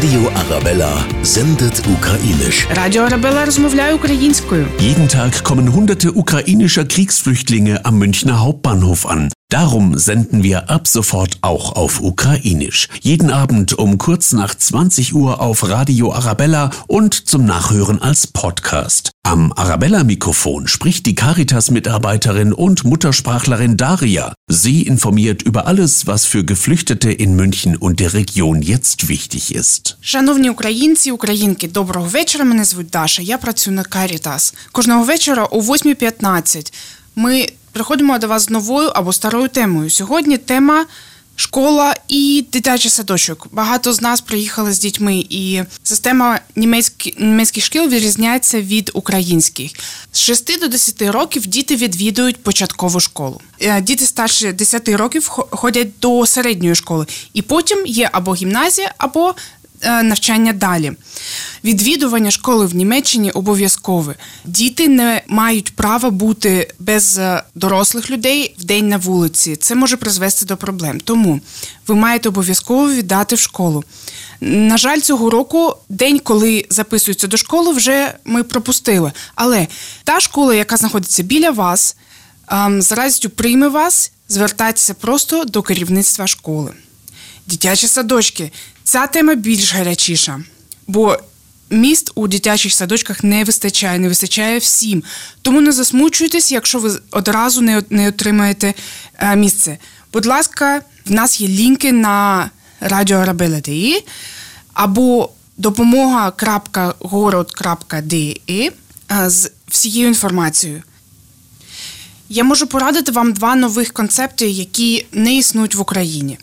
Radio Arabella sendet ukrainisch. Радіо Арабела розмовляє українською. Jeden Tag kommen hunderte ukrainischer Kriegsflüchtlinge am Münchner Hauptbahnhof an. Darum senden wir ab sofort auch auf Ukrainisch. Jeden Abend um kurz nach 20 Uhr auf Radio Arabella und zum Nachhören als Podcast. Am Arabella-Mikrofon spricht die Caritas-Mitarbeiterin und Muttersprachlerin Daria. Sie informiert über alles, was für Geflüchtete in München und der Region jetzt wichtig ist. Шановні українці, українки, доброго вечора. Мене звуть Даша. Я працюю на Caritas. Кожного вечора о 8.15 ми приходимо до вас з новою або старою темою. Сьогодні тема. Школа і дитячий садочок. Багато з нас приїхали з дітьми, і система німецьких, німецьких шкіл відрізняється від українських. З 6 до 10 років діти відвідують початкову школу. Е, Діти старші 10 років хо- ходять до середньої школи, і потім є або гімназія, або е, навчання далі. Відвідування школи в Німеччині обов'язкове. Діти не мають права бути без е, дорослих людей в день на вулиці. Це може призвести до проблем. Тому ви маєте обов'язково віддати в школу. На жаль, цього року день, коли записуються до школи, вже ми пропустили. Але та школа, яка знаходиться біля вас, ем, з радістю прийме вас, звертайтеся просто до керівництва школи. Дитячі садочки. Ця тема більш гарячіша, бо міст у дитячих садочках не вистачає, не вистачає всім. Тому не засмучуйтесь, якщо ви одразу не, не отримаєте е, місце. Будь ласка, в нас є лінки на радіоарабела.de або допомога.город.de е, з всією інформацією. Я можу порадити вам два нових концепти, які не існують в Україні.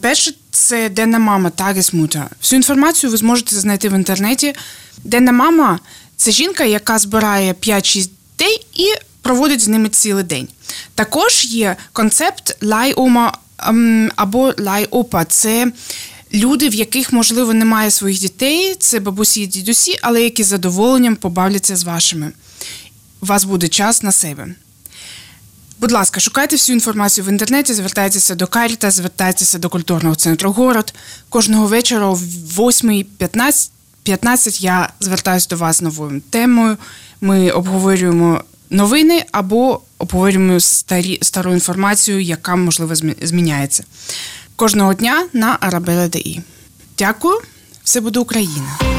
Перше це денна мама Тагесмута. Всю інформацію ви зможете знайти в інтернеті. Денна мама це жінка, яка збирає 5-6 дітей і проводить з ними цілий день. Також є концепт лайома ем, або лайопа. Це люди, в яких, можливо, немає своїх дітей, це бабусі і дідусі, але які з задоволенням побавляться з вашими. У вас буде час на себе. Будь ласка, шукайте всю інформацію в інтернеті, звертайтеся до Каріта, звертайтеся до культурного центру город. Кожного вечора о 8.15 15 я звертаюся до вас новою темою. Ми обговорюємо новини або обговорюємо старі, стару інформацію, яка, можливо, зміняється. Кожного дня на Arabella.de. Дякую, все буде Україна!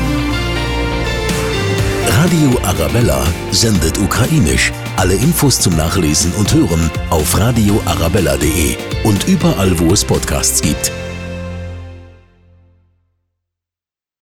Radio Arabella sendet ukrainisch. Alle Infos zum Nachlesen und Hören auf Radio Arabella.de und überall, wo es Podcasts gibt.